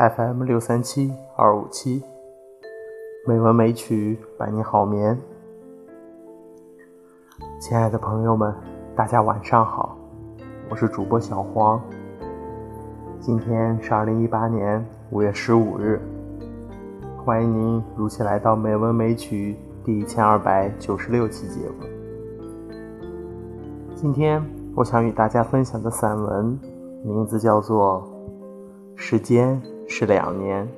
FM 六三七二五七，美文美曲伴你好眠。亲爱的朋友们，大家晚上好，我是主播小黄。今天是二零一八年五月十五日，欢迎您如期来到《美文美曲》第一千二百九十六期节目。今天我想与大家分享的散文名字叫做《时间是两年》。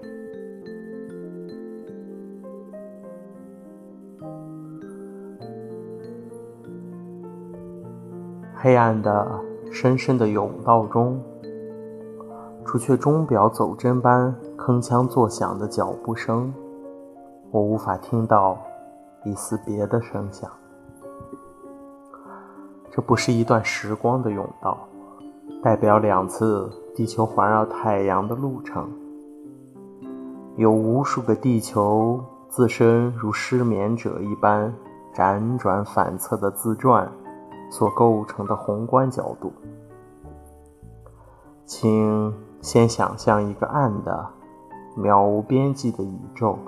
黑暗的、深深的甬道中，除却钟表走针般铿锵作响的脚步声，我无法听到一丝别的声响。这不是一段时光的甬道，代表两次地球环绕太阳的路程。有无数个地球自身如失眠者一般辗转反侧的自转所构成的宏观角度。请先想象一个暗的、渺无边际的宇宙，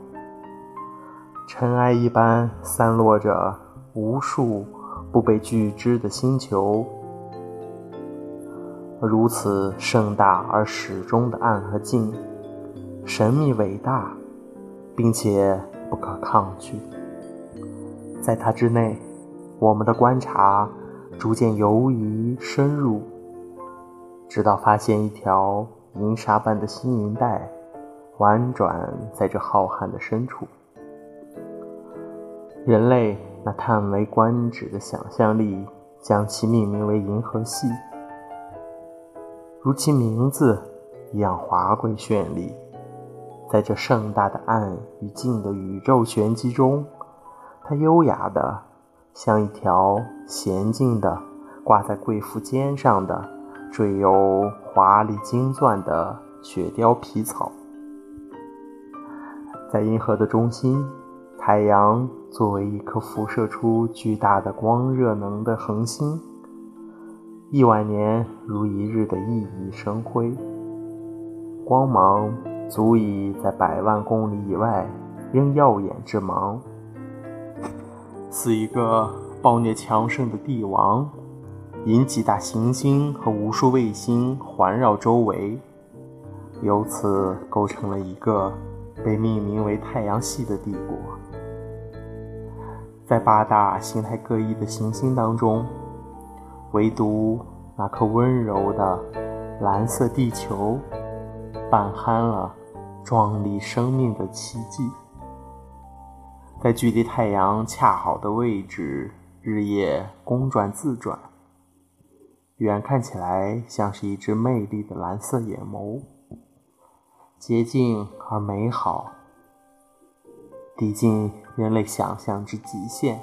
尘埃一般散落着无数。不被拒知的星球，如此盛大而始终的暗和静，神秘伟大，并且不可抗拒。在它之内，我们的观察逐渐游移深入，直到发现一条银沙般的星云带，婉转在这浩瀚的深处。人类。那叹为观止的想象力，将其命名为银河系，如其名字一样华贵绚丽。在这盛大的暗与静的宇宙玄机中，它优雅的像一条娴静的挂在贵妇肩上的缀有华丽金钻的雪貂皮草，在银河的中心。太阳作为一颗辐射出巨大的光热能的恒星，亿万年如一日的熠熠生辉，光芒足以在百万公里以外仍耀眼之芒，似一个暴虐强盛的帝王，引几大行星和无数卫星环绕周围，由此构成了一个被命名为太阳系的帝国。在八大形态各异的行星当中，唯独那颗温柔的蓝色地球，伴酣了壮丽生命的奇迹。在距离太阳恰好的位置，日夜公转自转，远看起来像是一只魅力的蓝色眼眸，洁净而美好。抵近人类想象之极限，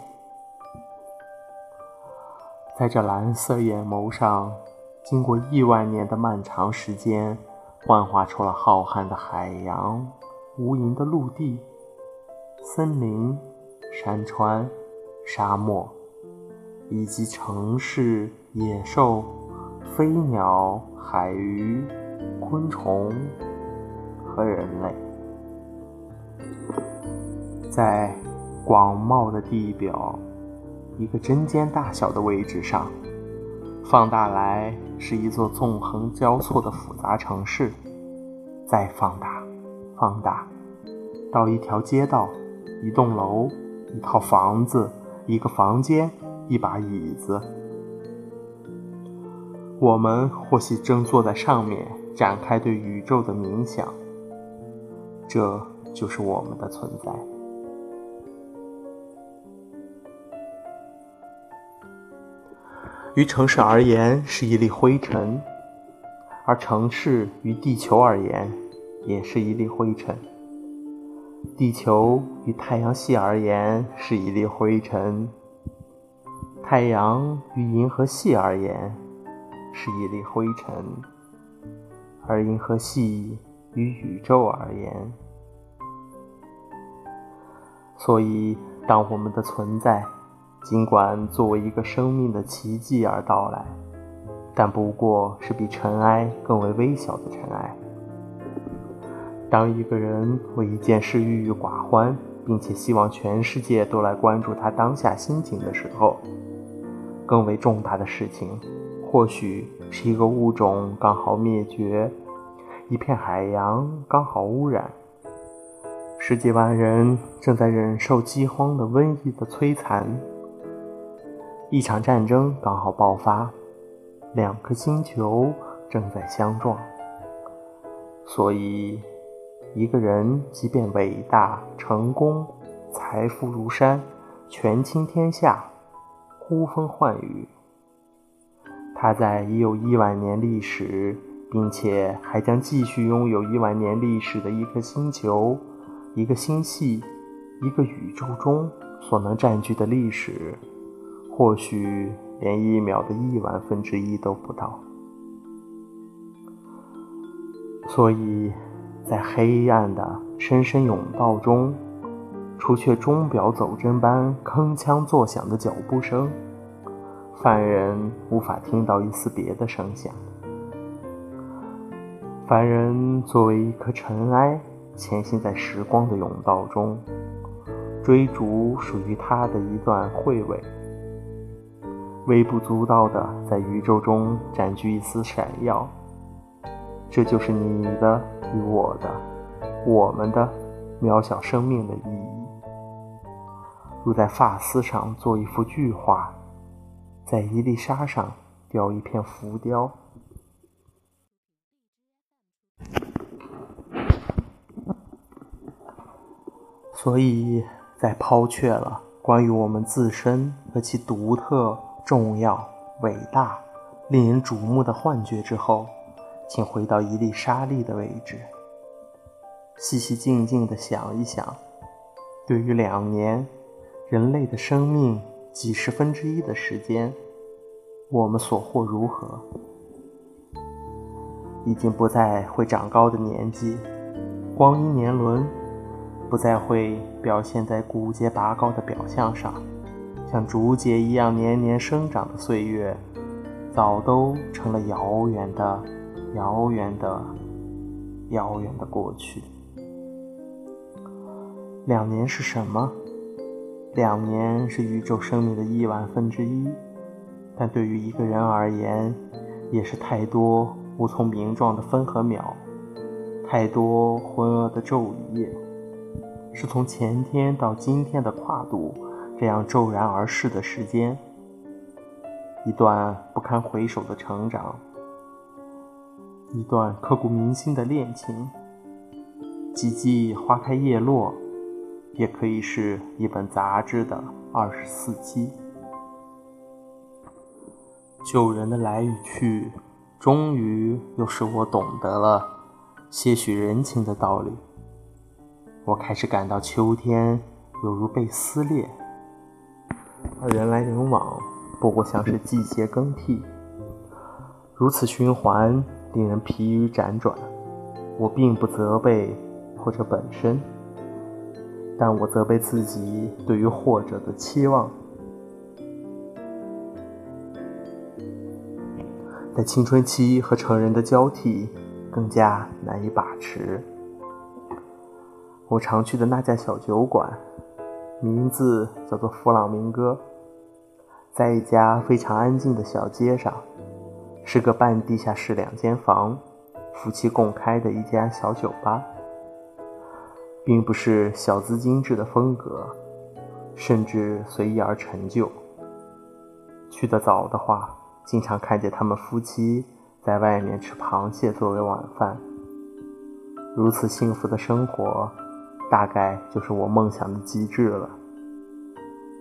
在这蓝色眼眸上，经过亿万年的漫长时间，幻化出了浩瀚的海洋、无垠的陆地、森林、山川、沙漠，以及城市、野兽、飞鸟、海鱼、昆虫和人类。在广袤的地表，一个针尖大小的位置上，放大来是一座纵横交错的复杂城市；再放大，放大到一条街道、一栋楼、一套房子、一个房间、一把椅子。我们或许正坐在上面展开对宇宙的冥想。这就是我们的存在。于城市而言是一粒灰尘，而城市于地球而言也是一粒灰尘。地球与太阳系而言是一粒灰尘，太阳与银河系而言是一粒灰尘，而银河系与宇宙而言，所以当我们的存在。尽管作为一个生命的奇迹而到来，但不过是比尘埃更为微小的尘埃。当一个人为一件事郁郁寡欢，并且希望全世界都来关注他当下心情的时候，更为重大的事情，或许是一个物种刚好灭绝，一片海洋刚好污染，十几万人正在忍受饥荒的瘟疫的摧残，一场战争刚好爆发，两颗星球正在相撞，所以。一个人即便伟大、成功、财富如山、权倾天下、呼风唤雨，他在已有亿万年历史，并且还将继续拥有亿万年历史的一颗星球、一个星系、一个宇宙中所能占据的历史，或许连一秒的亿万分之一都不到。所以。在黑暗的深深甬道中，除却钟表走针般铿锵作响的脚步声，凡人无法听到一丝别的声响。凡人作为一颗尘埃，潜行在时光的甬道中，追逐属于他的一段慧尾，微不足道的在宇宙中占据一丝闪耀。这就是你的。与我的、我们的渺小生命的意义，如在发丝上做一幅巨画，在一粒沙上雕一片浮雕。所以在抛却了关于我们自身和其独特、重要、伟大、令人瞩目的幻觉之后。请回到一粒沙粒的位置，细细静静地想一想，对于两年人类的生命几十分之一的时间，我们所获如何？已经不再会长高的年纪，光阴年轮不再会表现在骨节拔高的表象上，像竹节一样年年生长的岁月，早都成了遥远的。遥远的、遥远的过去。两年是什么？两年是宇宙生命的亿万分之一，但对于一个人而言，也是太多无从名状的分和秒，太多浑噩的昼与夜，是从前天到今天的跨度，这样骤然而逝的时间，一段不堪回首的成长。一段刻骨铭心的恋情，几季花开叶落，也可以是一本杂志的二十四期。旧人的来与去，终于又使我懂得了些许人情的道理。我开始感到秋天犹如被撕裂，而人来人往不过像是季节更替，如此循环。令人疲于辗转，我并不责备或者本身，但我责备自己对于或者的期望，在青春期和成人的交替更加难以把持。我常去的那家小酒馆，名字叫做弗朗明哥，在一家非常安静的小街上。是个半地下室两间房，夫妻共开的一家小酒吧，并不是小资精致的风格，甚至随意而陈旧。去得早的话，经常看见他们夫妻在外面吃螃蟹作为晚饭。如此幸福的生活，大概就是我梦想的极致了。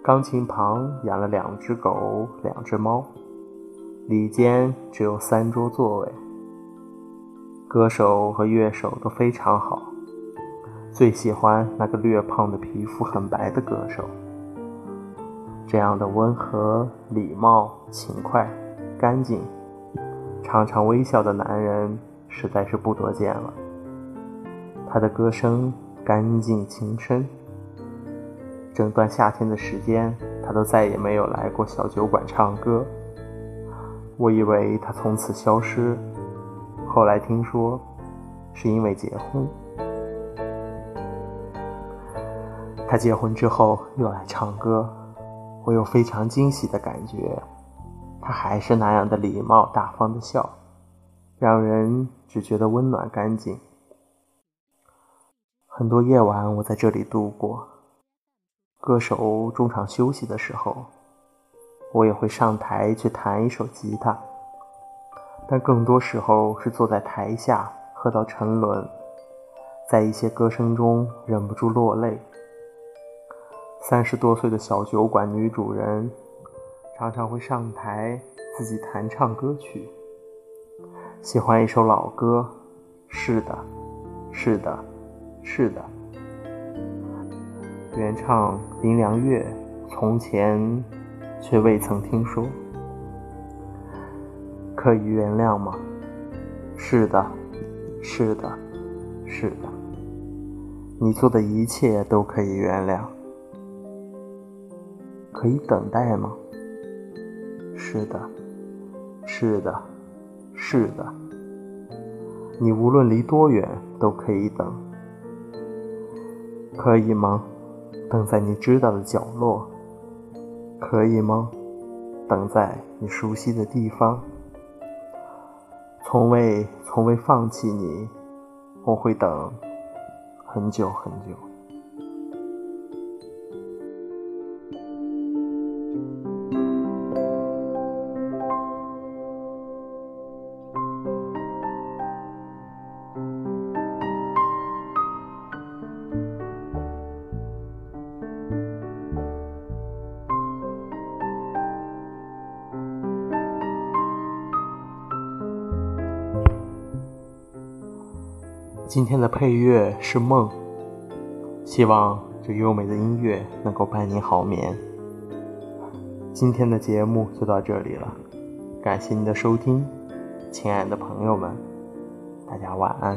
钢琴旁养了两只狗，两只猫。里间只有三桌座位，歌手和乐手都非常好，最喜欢那个略胖的、皮肤很白的歌手。这样的温和、礼貌、勤快、干净、常常微笑的男人实在是不多见了。他的歌声干净情深。整段夏天的时间，他都再也没有来过小酒馆唱歌。我以为他从此消失，后来听说是因为结婚。他结婚之后又来唱歌，我有非常惊喜的感觉。他还是那样的礼貌大方的笑，让人只觉得温暖干净。很多夜晚我在这里度过。歌手中场休息的时候，我也会上台去弹一首吉他，但更多时候是坐在台下喝到沉沦，在一些歌声中忍不住落泪。三十多岁的小酒馆女主人，常常会上台自己弹唱歌曲。喜欢一首老歌，是的，是的，是的。原唱林良月，从前却未曾听说。可以原谅吗？是的，是的，是的。你做的一切都可以原谅。可以等待吗？是的，是的，是的。你无论离多远都可以等。可以吗？等在你知道的角落，可以吗？等在你熟悉的地方，从未从未放弃你，我会等很久很久。今天的配乐是梦，希望这优美的音乐能够伴你好眠。今天的节目就到这里了，感谢您的收听，亲爱的朋友们，大家晚安。